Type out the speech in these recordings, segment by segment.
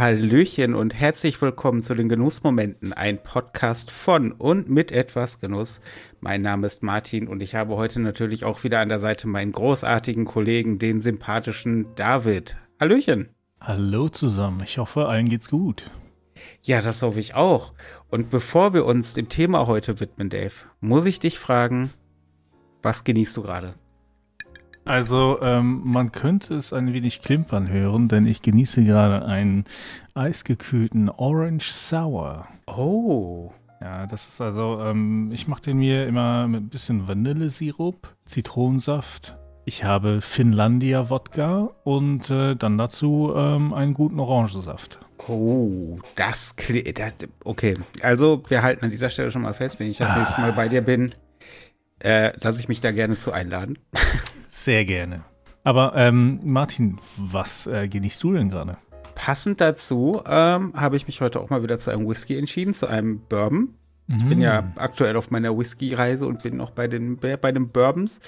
Hallöchen und herzlich willkommen zu den Genussmomenten, ein Podcast von und mit etwas Genuss. Mein Name ist Martin und ich habe heute natürlich auch wieder an der Seite meinen großartigen Kollegen, den sympathischen David. Hallöchen. Hallo zusammen, ich hoffe, allen geht's gut. Ja, das hoffe ich auch. Und bevor wir uns dem Thema heute widmen, Dave, muss ich dich fragen, was genießt du gerade? Also, ähm, man könnte es ein wenig klimpern hören, denn ich genieße gerade einen eisgekühlten Orange Sour. Oh. Ja, das ist also, ähm, ich mache den mir immer mit ein bisschen Vanillesirup, Zitronensaft. Ich habe Finlandia Wodka und äh, dann dazu ähm, einen guten Orangensaft. Oh, das klingt. Okay, also wir halten an dieser Stelle schon mal fest, wenn ich das ah. nächste Mal bei dir bin, äh, lasse ich mich da gerne zu einladen. Sehr gerne. Aber ähm, Martin, was äh, genießt du denn gerade? Passend dazu ähm, habe ich mich heute auch mal wieder zu einem Whisky entschieden, zu einem Bourbon. Ich bin ja mm. aktuell auf meiner Whisky-Reise und bin noch bei den, bei den Bourbons.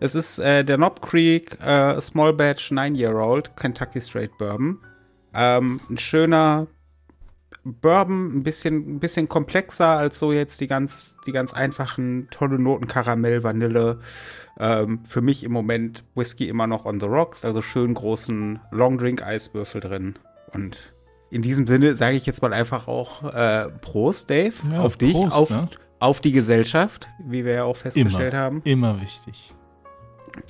Es ist äh, der Knob Creek äh, Small Batch 9-Year-Old Kentucky Straight Bourbon. Ähm, ein schöner Bourbon, ein bisschen, ein bisschen komplexer als so jetzt die ganz, die ganz einfachen, tolle Noten Karamell, Vanille. Ähm, für mich im Moment Whisky immer noch on the rocks, also schön großen Long Drink Eiswürfel drin. Und in diesem Sinne sage ich jetzt mal einfach auch äh, Prost, Dave, ja, auf dich, Prost, auf, ne? auf die Gesellschaft, wie wir ja auch festgestellt immer, haben. Immer wichtig.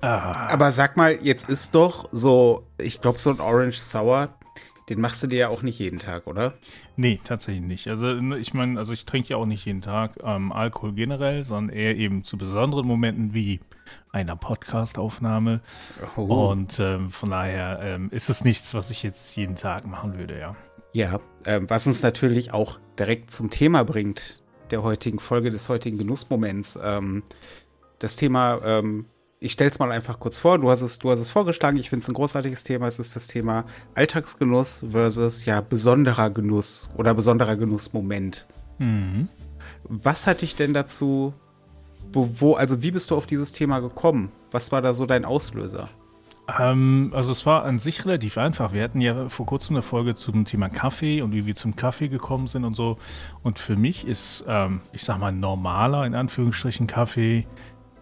Ah. Aber sag mal, jetzt ist doch so, ich glaube, so ein Orange Sour, den machst du dir ja auch nicht jeden Tag, oder? Nee, tatsächlich nicht. Also ich meine, also ich trinke ja auch nicht jeden Tag ähm, Alkohol generell, sondern eher eben zu besonderen Momenten wie einer Podcast-Aufnahme. Oh. Und ähm, von daher ähm, ist es nichts, was ich jetzt jeden Tag machen würde, ja. Ja, ähm, was uns natürlich auch direkt zum Thema bringt, der heutigen Folge des heutigen Genussmoments. Ähm, das Thema, ähm, ich stelle es mal einfach kurz vor, du hast es, du hast es vorgeschlagen, ich finde es ein großartiges Thema, es ist das Thema Alltagsgenuss versus ja besonderer Genuss oder besonderer Genussmoment. Mhm. Was hat dich denn dazu wo, wo, also wie bist du auf dieses Thema gekommen? Was war da so dein Auslöser? Ähm, also es war an sich relativ einfach. Wir hatten ja vor kurzem eine Folge zum Thema Kaffee und wie wir zum Kaffee gekommen sind und so. Und für mich ist, ähm, ich sag mal, normaler, in Anführungsstrichen, Kaffee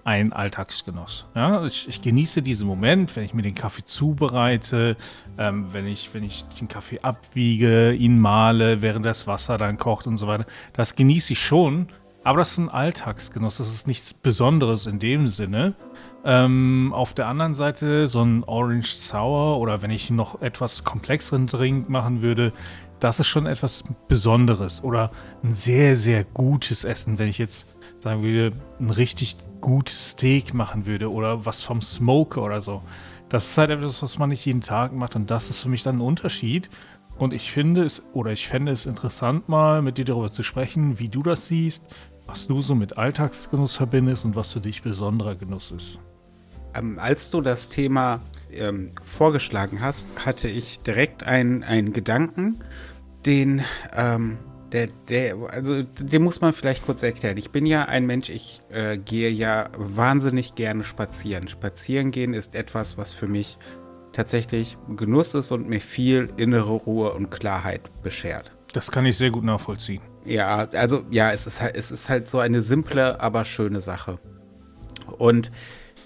ein Alltagsgenuss. Ja, ich, ich, genieße diesen Moment, wenn ich mir den Kaffee zubereite, ähm, wenn, ich, wenn ich den Kaffee abwiege, ihn male, während das Wasser dann kocht und so weiter. Das genieße ich schon, aber das ist ein Alltagsgenuss, das ist nichts Besonderes in dem Sinne. Ähm, auf der anderen Seite so ein Orange Sour oder wenn ich noch etwas komplexeren Drink machen würde, das ist schon etwas Besonderes oder ein sehr, sehr gutes Essen, wenn ich jetzt sagen würde, ein richtig gutes Steak machen würde oder was vom Smoker oder so. Das ist halt etwas, was man nicht jeden Tag macht und das ist für mich dann ein Unterschied. Und ich finde es, oder ich fände es interessant, mal mit dir darüber zu sprechen, wie du das siehst, was du so mit Alltagsgenuss verbindest und was für dich besonderer Genuss ist. Ähm, als du das Thema ähm, vorgeschlagen hast, hatte ich direkt einen, einen Gedanken, den, ähm, der, der, also den muss man vielleicht kurz erklären. Ich bin ja ein Mensch, ich äh, gehe ja wahnsinnig gerne spazieren. Spazieren gehen ist etwas, was für mich tatsächlich Genuss ist und mir viel innere Ruhe und Klarheit beschert. Das kann ich sehr gut nachvollziehen. Ja, also ja, es ist halt, es ist halt so eine simple, aber schöne Sache. Und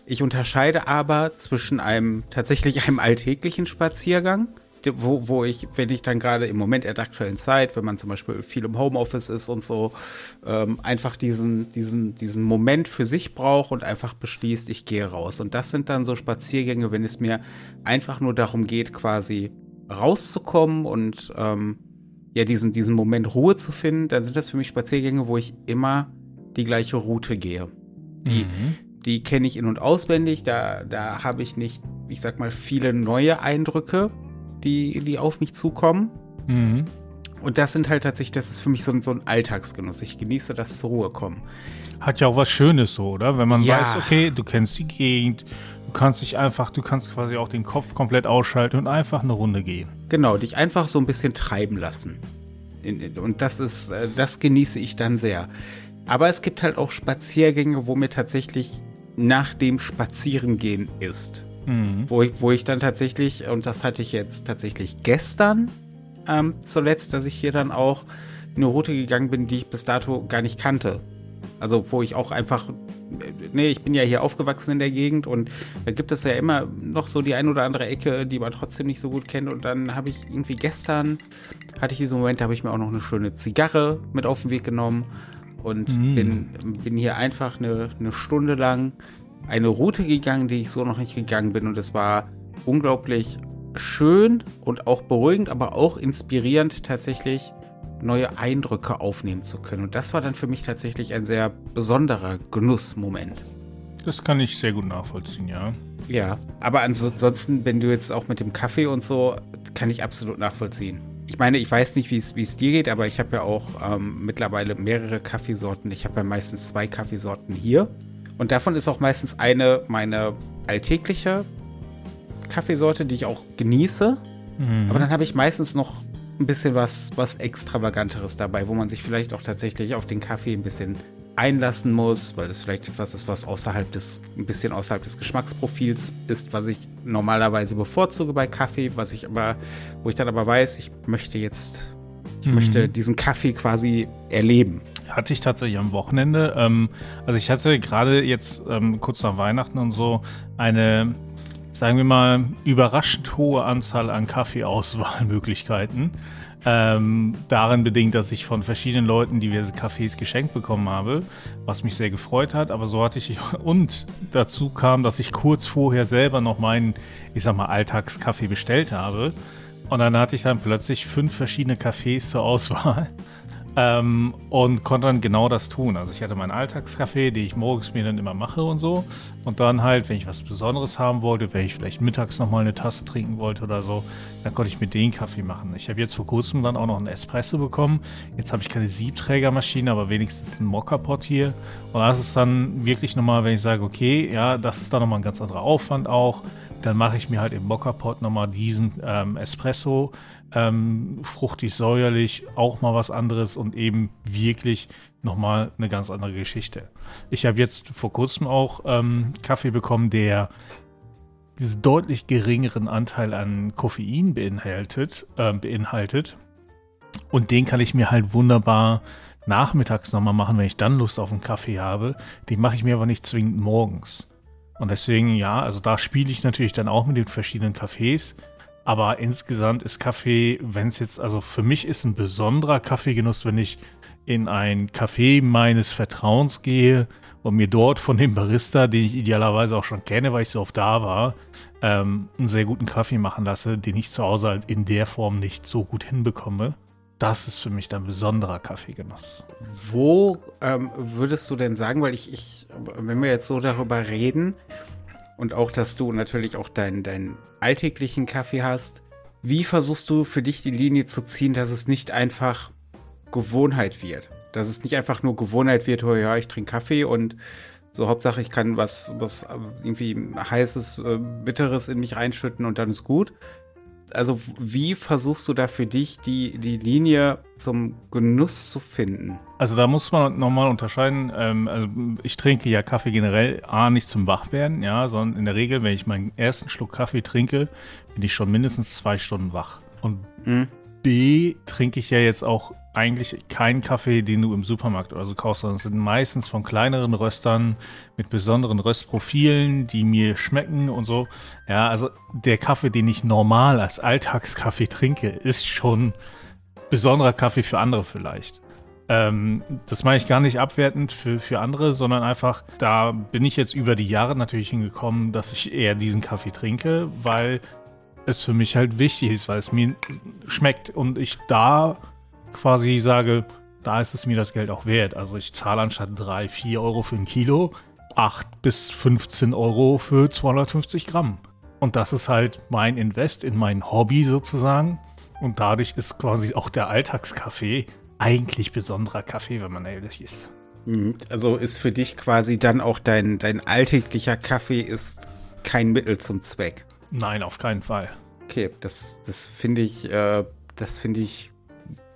ich unterscheide aber zwischen einem tatsächlich einem alltäglichen Spaziergang, wo, wo ich, wenn ich dann gerade im Moment der aktuellen Zeit, wenn man zum Beispiel viel im Homeoffice ist und so, ähm, einfach diesen, diesen, diesen Moment für sich braucht und einfach beschließt, ich gehe raus. Und das sind dann so Spaziergänge, wenn es mir einfach nur darum geht, quasi rauszukommen und ähm, ja, diesen, diesen Moment Ruhe zu finden, dann sind das für mich Spaziergänge, wo ich immer die gleiche Route gehe. Die, mhm. die kenne ich in- und auswendig, da, da habe ich nicht, ich sag mal, viele neue Eindrücke, die, die auf mich zukommen. Mhm. Und das sind halt tatsächlich, das ist für mich so ein, so ein Alltagsgenuss. Ich genieße das zur Ruhe kommen. Hat ja auch was Schönes so, oder? Wenn man ja. weiß, okay, du kennst die Gegend, du kannst dich einfach, du kannst quasi auch den Kopf komplett ausschalten und einfach eine Runde gehen. Genau, dich einfach so ein bisschen treiben lassen. Und das ist, äh, das genieße ich dann sehr. Aber es gibt halt auch Spaziergänge, wo mir tatsächlich nach dem Spazierengehen ist. Mhm. Wo, ich, wo ich dann tatsächlich, und das hatte ich jetzt tatsächlich gestern, ähm, zuletzt, dass ich hier dann auch eine Route gegangen bin, die ich bis dato gar nicht kannte. Also wo ich auch einfach, nee, ich bin ja hier aufgewachsen in der Gegend und da gibt es ja immer noch so die ein oder andere Ecke, die man trotzdem nicht so gut kennt. Und dann habe ich irgendwie gestern, hatte ich diesen Moment, da habe ich mir auch noch eine schöne Zigarre mit auf den Weg genommen und mm. bin, bin hier einfach eine, eine Stunde lang eine Route gegangen, die ich so noch nicht gegangen bin. Und es war unglaublich schön und auch beruhigend, aber auch inspirierend tatsächlich neue Eindrücke aufnehmen zu können. Und das war dann für mich tatsächlich ein sehr besonderer Genussmoment. Das kann ich sehr gut nachvollziehen, ja. Ja, aber ansonsten, wenn du jetzt auch mit dem Kaffee und so, kann ich absolut nachvollziehen. Ich meine, ich weiß nicht, wie es dir geht, aber ich habe ja auch ähm, mittlerweile mehrere Kaffeesorten. Ich habe ja meistens zwei Kaffeesorten hier. Und davon ist auch meistens eine meine alltägliche Kaffeesorte, die ich auch genieße. Mhm. Aber dann habe ich meistens noch ein bisschen was, was Extravaganteres dabei, wo man sich vielleicht auch tatsächlich auf den Kaffee ein bisschen einlassen muss, weil das vielleicht etwas ist, was außerhalb des, ein bisschen außerhalb des Geschmacksprofils ist, was ich normalerweise bevorzuge bei Kaffee, was ich aber, wo ich dann aber weiß, ich möchte jetzt, ich mhm. möchte diesen Kaffee quasi erleben. Hatte ich tatsächlich am Wochenende. Ähm, also ich hatte gerade jetzt ähm, kurz nach Weihnachten und so eine sagen wir mal, überraschend hohe Anzahl an Kaffeeauswahlmöglichkeiten. Ähm, darin bedingt, dass ich von verschiedenen Leuten diverse Kaffees geschenkt bekommen habe, was mich sehr gefreut hat. Aber so hatte ich und dazu kam, dass ich kurz vorher selber noch meinen, ich sag mal, Alltagskaffee bestellt habe. Und dann hatte ich dann plötzlich fünf verschiedene Kaffees zur Auswahl. Ähm, und konnte dann genau das tun. Also ich hatte meinen Alltagskaffee, den ich morgens mir dann immer mache und so. Und dann halt, wenn ich was Besonderes haben wollte, wenn ich vielleicht mittags nochmal eine Tasse trinken wollte oder so, dann konnte ich mir den Kaffee machen. Ich habe jetzt vor kurzem dann auch noch einen Espresso bekommen. Jetzt habe ich keine Siebträgermaschine, aber wenigstens einen Mokka-Pot hier. Und das ist dann wirklich nochmal, wenn ich sage, okay, ja, das ist dann nochmal ein ganz anderer Aufwand auch. Dann mache ich mir halt im Mokka-Pot nochmal diesen ähm, Espresso ähm, fruchtig, säuerlich, auch mal was anderes und eben wirklich nochmal eine ganz andere Geschichte. Ich habe jetzt vor kurzem auch ähm, Kaffee bekommen, der diesen deutlich geringeren Anteil an Koffein beinhaltet, äh, beinhaltet. Und den kann ich mir halt wunderbar nachmittags nochmal machen, wenn ich dann Lust auf einen Kaffee habe. Den mache ich mir aber nicht zwingend morgens. Und deswegen, ja, also da spiele ich natürlich dann auch mit den verschiedenen Kaffees. Aber insgesamt ist Kaffee, wenn es jetzt, also für mich ist ein besonderer Kaffeegenuss, wenn ich in ein Café meines Vertrauens gehe und mir dort von dem Barista, den ich idealerweise auch schon kenne, weil ich so oft da war, ähm, einen sehr guten Kaffee machen lasse, den ich zu Hause halt in der Form nicht so gut hinbekomme. Das ist für mich dann besonderer Kaffeegenuss. Wo ähm, würdest du denn sagen, weil ich, ich, wenn wir jetzt so darüber reden, und auch, dass du natürlich auch deinen, deinen alltäglichen Kaffee hast. Wie versuchst du für dich die Linie zu ziehen, dass es nicht einfach Gewohnheit wird? Dass es nicht einfach nur Gewohnheit wird, oh ja, ich trinke Kaffee und so Hauptsache ich kann was, was irgendwie heißes, äh, bitteres in mich reinschütten und dann ist gut, also wie versuchst du da für dich die, die Linie zum Genuss zu finden? Also da muss man nochmal unterscheiden. Ähm, also ich trinke ja Kaffee generell A nicht zum Wachwerden, ja, sondern in der Regel, wenn ich meinen ersten Schluck Kaffee trinke, bin ich schon mindestens zwei Stunden wach. Und mhm. B trinke ich ja jetzt auch eigentlich keinen Kaffee, den du im Supermarkt oder so kaufst, sondern es sind meistens von kleineren Röstern mit besonderen Röstprofilen, die mir schmecken und so. Ja, also der Kaffee, den ich normal als Alltagskaffee trinke, ist schon besonderer Kaffee für andere vielleicht. Ähm, das meine ich gar nicht abwertend für, für andere, sondern einfach, da bin ich jetzt über die Jahre natürlich hingekommen, dass ich eher diesen Kaffee trinke, weil es für mich halt wichtig ist, weil es mir schmeckt und ich da quasi sage, da ist es mir das Geld auch wert. Also ich zahle anstatt 3, 4 Euro für ein Kilo 8 bis 15 Euro für 250 Gramm. Und das ist halt mein Invest in mein Hobby sozusagen. Und dadurch ist quasi auch der Alltagskaffee eigentlich besonderer Kaffee, wenn man ehrlich ist. Mhm. Also ist für dich quasi dann auch dein, dein alltäglicher Kaffee ist kein Mittel zum Zweck. Nein, auf keinen Fall. Okay, das, das finde ich, äh, das finde ich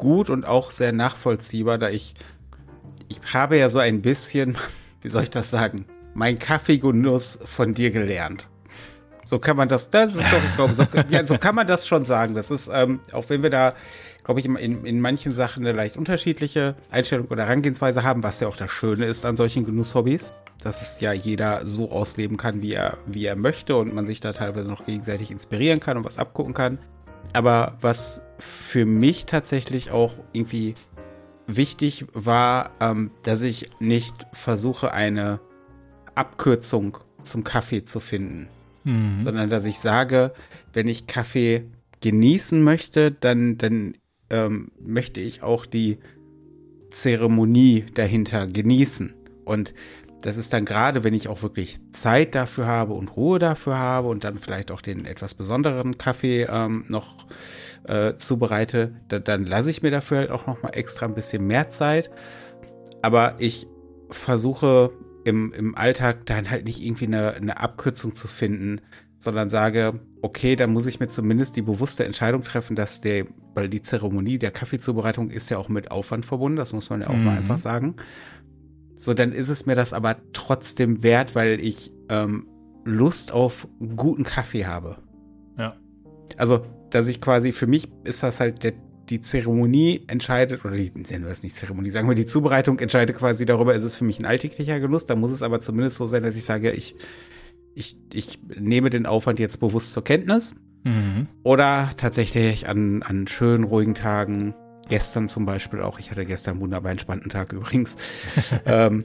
gut und auch sehr nachvollziehbar, da ich, ich habe ja so ein bisschen, wie soll ich das sagen, mein Kaffeegenuss von dir gelernt. so kann man das, das ist doch, ich so, ja, so kann man das schon sagen. Das ist, ähm, auch wenn wir da, glaube ich, in, in manchen Sachen eine leicht unterschiedliche Einstellung oder Herangehensweise haben, was ja auch das Schöne ist an solchen Genusshobbys, dass es ja jeder so ausleben kann, wie er, wie er möchte und man sich da teilweise noch gegenseitig inspirieren kann und was abgucken kann. Aber was für mich tatsächlich auch irgendwie wichtig war, ähm, dass ich nicht versuche, eine Abkürzung zum Kaffee zu finden, mhm. sondern dass ich sage, wenn ich Kaffee genießen möchte, dann, dann ähm, möchte ich auch die Zeremonie dahinter genießen. Und das ist dann gerade, wenn ich auch wirklich Zeit dafür habe und Ruhe dafür habe und dann vielleicht auch den etwas besonderen Kaffee ähm, noch äh, zubereite, da, dann lasse ich mir dafür halt auch noch mal extra ein bisschen mehr Zeit. Aber ich versuche im, im Alltag dann halt nicht irgendwie eine, eine Abkürzung zu finden, sondern sage, okay, dann muss ich mir zumindest die bewusste Entscheidung treffen, dass der, weil die Zeremonie der Kaffeezubereitung ist ja auch mit Aufwand verbunden, das muss man ja auch mhm. mal einfach sagen. So, dann ist es mir das aber trotzdem wert, weil ich ähm, Lust auf guten Kaffee habe. Ja. Also, dass ich quasi, für mich ist das halt der, die Zeremonie entscheidet, oder die, nennen wir es nicht Zeremonie, sagen wir, die Zubereitung entscheidet quasi darüber, ist es für mich ein alltäglicher Genuss. Da muss es aber zumindest so sein, dass ich sage, ich, ich, ich nehme den Aufwand jetzt bewusst zur Kenntnis. Mhm. Oder tatsächlich an, an schönen, ruhigen Tagen, gestern zum Beispiel auch, ich hatte gestern einen wunderbar entspannten Tag übrigens, ähm,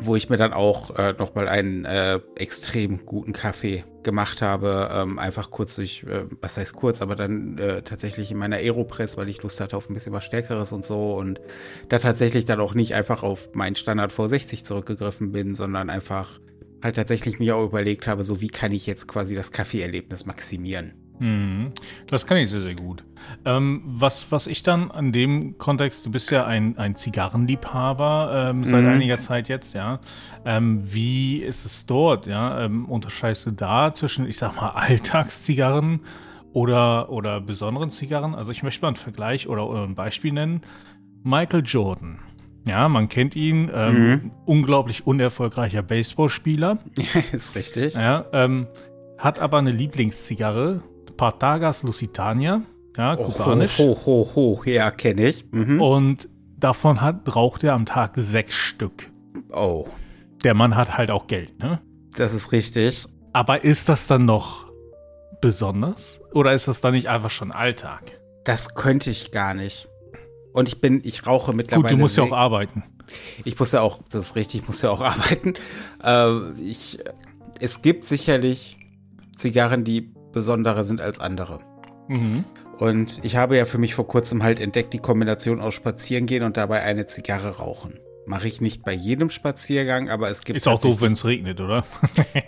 wo ich mir dann auch äh, nochmal einen äh, extrem guten Kaffee gemacht habe. Ähm, einfach kurz durch, äh, was heißt kurz, aber dann äh, tatsächlich in meiner Aeropress, weil ich Lust hatte auf ein bisschen was Stärkeres und so. Und da tatsächlich dann auch nicht einfach auf meinen Standard V60 zurückgegriffen bin, sondern einfach halt tatsächlich mir auch überlegt habe, so wie kann ich jetzt quasi das Kaffeeerlebnis maximieren. Mhm. Das kann ich sehr, sehr gut. Ähm, was, was ich dann an dem Kontext, du bist ja ein, ein Zigarrenliebhaber ähm, seit mhm. einiger Zeit jetzt, ja. Ähm, wie ist es dort, ja? Ähm, unterscheidest du da zwischen, ich sag mal, Alltagszigarren oder, oder besonderen Zigarren? Also ich möchte mal einen Vergleich oder, oder ein Beispiel nennen. Michael Jordan. Ja, man kennt ihn. Ähm, mhm. Unglaublich unerfolgreicher Baseballspieler. ist richtig. Ja, ähm, hat aber eine Lieblingszigarre, Partagas Lusitania, ja, kubanisch. Ho, ho, ho, ho, ja, kenne ich. Mhm. Und davon hat, raucht er am Tag sechs Stück. Oh. Der Mann hat halt auch Geld, ne? Das ist richtig. Aber ist das dann noch besonders? Oder ist das dann nicht einfach schon Alltag? Das könnte ich gar nicht. Und ich bin, ich rauche mittlerweile. Gut, du musst ja auch arbeiten. Ich muss ja auch, das ist richtig, ich muss ja auch arbeiten. Äh, ich, es gibt sicherlich Zigarren, die besonderer sind als andere. Mhm. Und ich habe ja für mich vor kurzem halt entdeckt, die Kombination aus Spazierengehen und dabei eine Zigarre rauchen. Mache ich nicht bei jedem Spaziergang, aber es gibt. Ist auch doof, wenn es regnet, oder?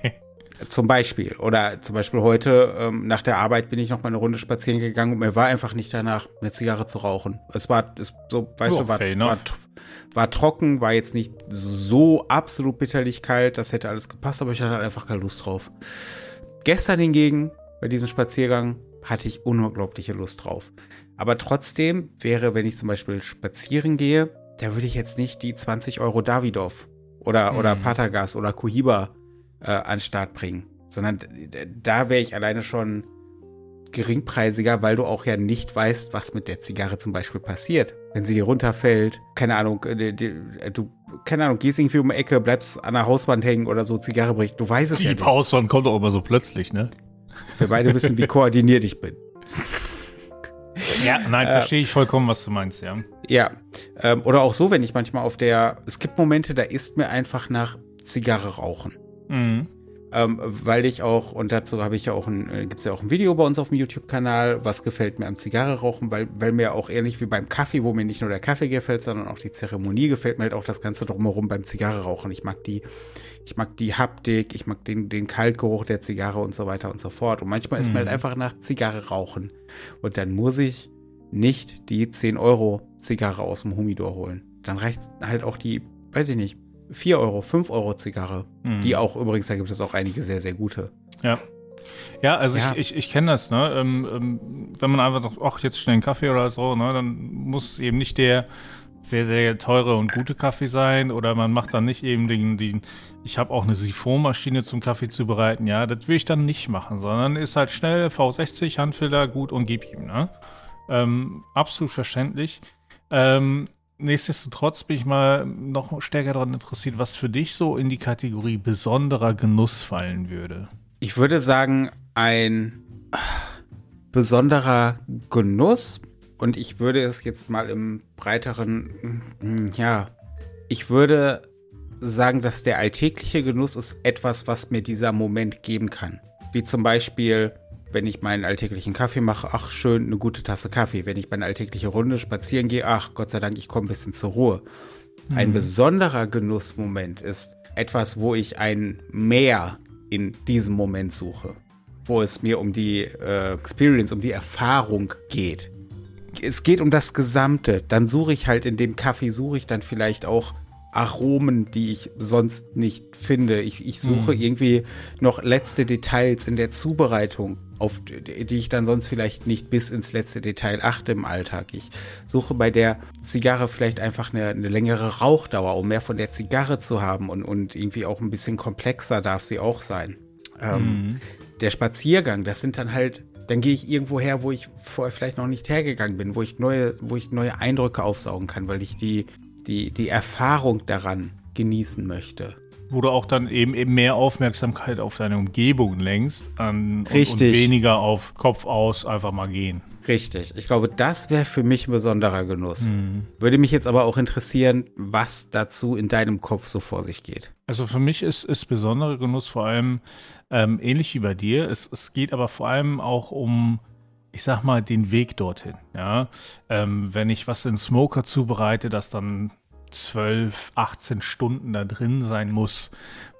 zum Beispiel. Oder zum Beispiel heute ähm, nach der Arbeit bin ich noch mal eine Runde spazieren gegangen und mir war einfach nicht danach, eine Zigarre zu rauchen. Es war es, so, weißt oh, du, war, war, war, trocken, war jetzt nicht so absolut bitterlich kalt, das hätte alles gepasst, aber ich hatte einfach keine Lust drauf. Gestern hingegen bei diesem Spaziergang hatte ich unglaubliche Lust drauf. Aber trotzdem wäre, wenn ich zum Beispiel spazieren gehe, da würde ich jetzt nicht die 20 Euro Davidoff oder, mhm. oder Patagas oder Cohiba äh, an den Start bringen. Sondern da wäre ich alleine schon geringpreisiger, weil du auch ja nicht weißt, was mit der Zigarre zum Beispiel passiert. Wenn sie dir runterfällt, keine Ahnung, äh, du, keine Ahnung, gehst irgendwie um die Ecke, bleibst an der Hauswand hängen oder so, Zigarre bricht, du weißt es die ja nicht. Die Hauswand kommt auch immer so plötzlich, ne? Wir beide wissen, wie koordiniert ich bin. Ja, nein, äh, verstehe ich vollkommen, was du meinst, ja. Ja. Ähm, oder auch so, wenn ich manchmal auf der. Es gibt Momente, da ist mir einfach nach Zigarre rauchen. Mhm ähm, weil ich auch, und dazu habe ich ja auch ein, äh, gibt es ja auch ein Video bei uns auf dem YouTube-Kanal, was gefällt mir am Zigarre rauchen, weil, weil mir auch ähnlich wie beim Kaffee, wo mir nicht nur der Kaffee gefällt, sondern auch die Zeremonie gefällt mir halt auch das Ganze drumherum beim Zigarre rauchen. Ich mag die, ich mag die Haptik, ich mag den, den Kaltgeruch der Zigarre und so weiter und so fort. Und manchmal ist mhm. mir halt mhm. einfach nach Zigarre rauchen. Und dann muss ich nicht die 10 Euro Zigarre aus dem Humidor holen. Dann reicht halt auch die, weiß ich nicht, 4 Euro, 5 Euro Zigarre. Mhm. Die auch übrigens, da gibt es auch einige sehr, sehr gute. Ja. Ja, also ja. ich, ich, ich kenne das, ne? Ähm, ähm, wenn man einfach sagt, ach, jetzt schnell einen Kaffee oder so, ne, dann muss eben nicht der sehr, sehr teure und gute Kaffee sein oder man macht dann nicht eben den, den ich habe auch eine Siphonmaschine zum Kaffee zu bereiten, ja, das will ich dann nicht machen, sondern ist halt schnell V60, Handfilter, gut und gib ihm, ne? Ähm, absolut verständlich. Ähm, nichtsdestotrotz bin ich mal noch stärker daran interessiert, was für dich so in die Kategorie besonderer Genuss fallen würde. Ich würde sagen, ein besonderer Genuss und ich würde es jetzt mal im breiteren, ja, ich würde sagen, dass der alltägliche Genuss ist etwas, was mir dieser Moment geben kann. Wie zum Beispiel, wenn ich meinen alltäglichen Kaffee mache, ach schön, eine gute Tasse Kaffee. Wenn ich meine alltägliche Runde spazieren gehe, ach Gott sei Dank, ich komme ein bisschen zur Ruhe. Mhm. Ein besonderer Genussmoment ist etwas, wo ich ein Mehr in diesem Moment suche. Wo es mir um die äh, Experience, um die Erfahrung geht. Es geht um das Gesamte. Dann suche ich halt in dem Kaffee, suche ich dann vielleicht auch Aromen, die ich sonst nicht finde. Ich, ich suche mhm. irgendwie noch letzte Details in der Zubereitung, auf die ich dann sonst vielleicht nicht bis ins letzte Detail achte im Alltag. Ich suche bei der Zigarre vielleicht einfach eine, eine längere Rauchdauer, um mehr von der Zigarre zu haben und, und irgendwie auch ein bisschen komplexer darf sie auch sein. Ähm, mhm. Der Spaziergang, das sind dann halt dann gehe ich irgendwo her, wo ich vorher vielleicht noch nicht hergegangen bin, wo ich neue, wo ich neue Eindrücke aufsaugen kann, weil ich die die, die Erfahrung daran genießen möchte. Wo du auch dann eben, eben mehr Aufmerksamkeit auf deine Umgebung lenkst an, Richtig. Und, und weniger auf Kopf aus einfach mal gehen. Richtig. Ich glaube, das wäre für mich ein besonderer Genuss. Mhm. Würde mich jetzt aber auch interessieren, was dazu in deinem Kopf so vor sich geht. Also für mich ist, ist besonderer Genuss vor allem ähm, ähnlich wie bei dir. Es, es geht aber vor allem auch um ich sag mal, den Weg dorthin. Ja? Ähm, wenn ich was in Smoker zubereite, das dann 12, 18 Stunden da drin sein muss,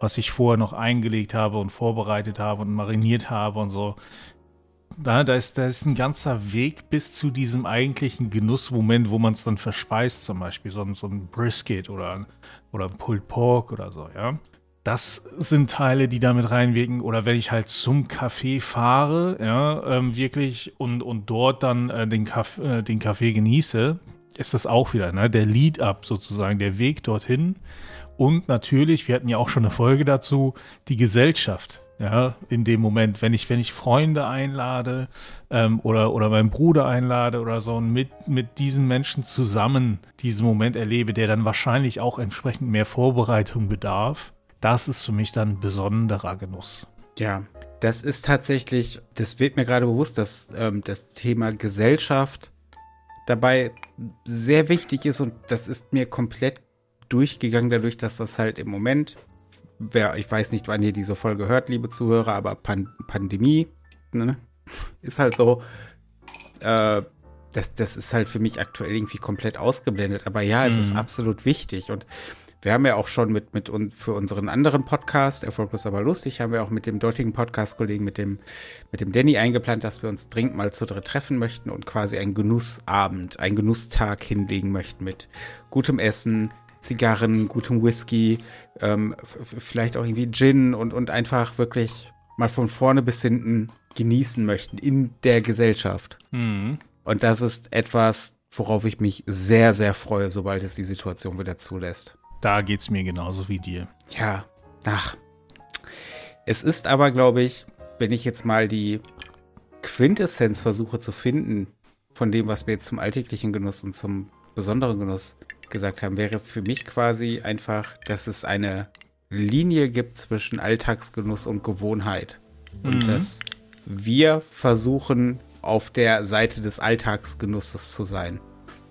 was ich vorher noch eingelegt habe und vorbereitet habe und mariniert habe und so. Da, da, ist, da ist ein ganzer Weg bis zu diesem eigentlichen Genussmoment, wo man es dann verspeist, zum Beispiel so, so ein Brisket oder, oder Pulled Pork oder so, ja. Das sind Teile, die damit reinwirken. Oder wenn ich halt zum Café fahre, ja, ähm, wirklich und, und dort dann äh, den, Kaff, äh, den Kaffee genieße, ist das auch wieder, ne? Der Lead-up sozusagen, der Weg dorthin. Und natürlich, wir hatten ja auch schon eine Folge dazu, die Gesellschaft. Ja, in dem Moment, wenn ich, wenn ich Freunde einlade ähm, oder, oder meinen Bruder einlade oder so und mit, mit diesen Menschen zusammen diesen Moment erlebe, der dann wahrscheinlich auch entsprechend mehr Vorbereitung bedarf, das ist für mich dann besonderer Genuss. Ja, das ist tatsächlich, das wird mir gerade bewusst, dass ähm, das Thema Gesellschaft dabei sehr wichtig ist und das ist mir komplett durchgegangen, dadurch, dass das halt im Moment, wer, ich weiß nicht, wann ihr diese Folge hört, liebe Zuhörer, aber Pan Pandemie ne, ist halt so, äh, das, das ist halt für mich aktuell irgendwie komplett ausgeblendet. Aber ja, es mhm. ist absolut wichtig und wir haben ja auch schon mit, mit und für unseren anderen Podcast, Erfolglos aber lustig, haben wir auch mit dem dortigen Podcast-Kollegen, mit dem, mit dem Danny eingeplant, dass wir uns dringend mal zu dritt treffen möchten und quasi einen Genussabend, einen Genusstag hinlegen möchten mit gutem Essen, Zigarren, gutem Whisky, ähm, vielleicht auch irgendwie Gin und, und einfach wirklich mal von vorne bis hinten genießen möchten in der Gesellschaft. Mhm. Und das ist etwas, worauf ich mich sehr, sehr freue, sobald es die Situation wieder zulässt. Da geht es mir genauso wie dir. Ja, ach. Es ist aber, glaube ich, wenn ich jetzt mal die Quintessenz versuche zu finden von dem, was wir jetzt zum alltäglichen Genuss und zum besonderen Genuss gesagt haben, wäre für mich quasi einfach, dass es eine Linie gibt zwischen Alltagsgenuss und Gewohnheit. Und mhm. dass wir versuchen, auf der Seite des Alltagsgenusses zu sein.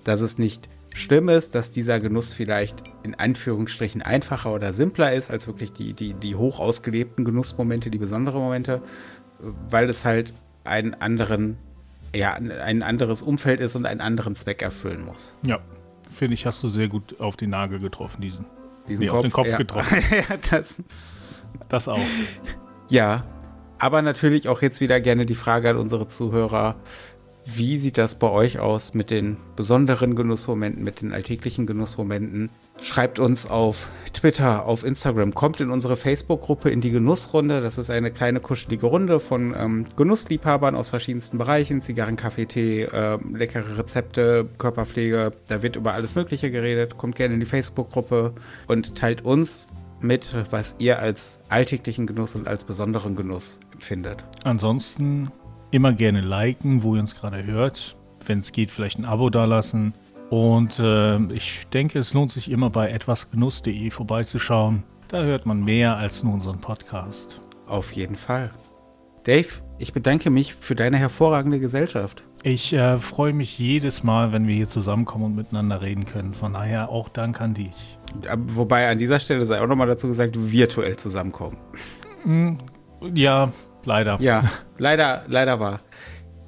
Dass es nicht schlimm ist, dass dieser Genuss vielleicht in Anführungsstrichen einfacher oder simpler ist als wirklich die, die, die hoch ausgelebten Genussmomente, die besonderen Momente, weil es halt einen anderen, ja, ein anderes Umfeld ist und einen anderen Zweck erfüllen muss. Ja, finde ich, hast du sehr gut auf den Nagel getroffen, diesen. Diesen nee, Kopf, auf den Kopf ja. getroffen. ja, das. Das auch. Ja, aber natürlich auch jetzt wieder gerne die Frage an unsere Zuhörer. Wie sieht das bei euch aus mit den besonderen Genussmomenten, mit den alltäglichen Genussmomenten? Schreibt uns auf Twitter, auf Instagram, kommt in unsere Facebook-Gruppe in die Genussrunde. Das ist eine kleine kuschelige Runde von ähm, Genussliebhabern aus verschiedensten Bereichen. Zigarren, Kaffee, Tee, äh, leckere Rezepte, Körperpflege. Da wird über alles Mögliche geredet. Kommt gerne in die Facebook-Gruppe und teilt uns mit, was ihr als alltäglichen Genuss und als besonderen Genuss empfindet. Ansonsten immer gerne liken, wo ihr uns gerade hört. Wenn es geht, vielleicht ein Abo dalassen. Und äh, ich denke, es lohnt sich immer bei etwasgenuss.de vorbeizuschauen. Da hört man mehr als nur unseren Podcast. Auf jeden Fall. Dave, ich bedanke mich für deine hervorragende Gesellschaft. Ich äh, freue mich jedes Mal, wenn wir hier zusammenkommen und miteinander reden können. Von daher auch Dank an dich. Wobei an dieser Stelle sei auch nochmal dazu gesagt, virtuell zusammenkommen. Hm, ja, leider. Ja, leider, leider war.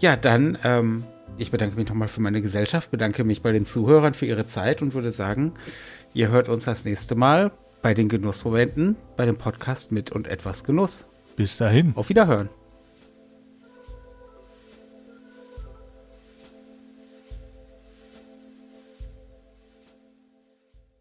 Ja, dann, ähm, ich bedanke mich nochmal für meine Gesellschaft, bedanke mich bei den Zuhörern für ihre Zeit und würde sagen, ihr hört uns das nächste Mal bei den Genussmomenten, bei dem Podcast mit und etwas Genuss. Bis dahin. Auf Wiederhören.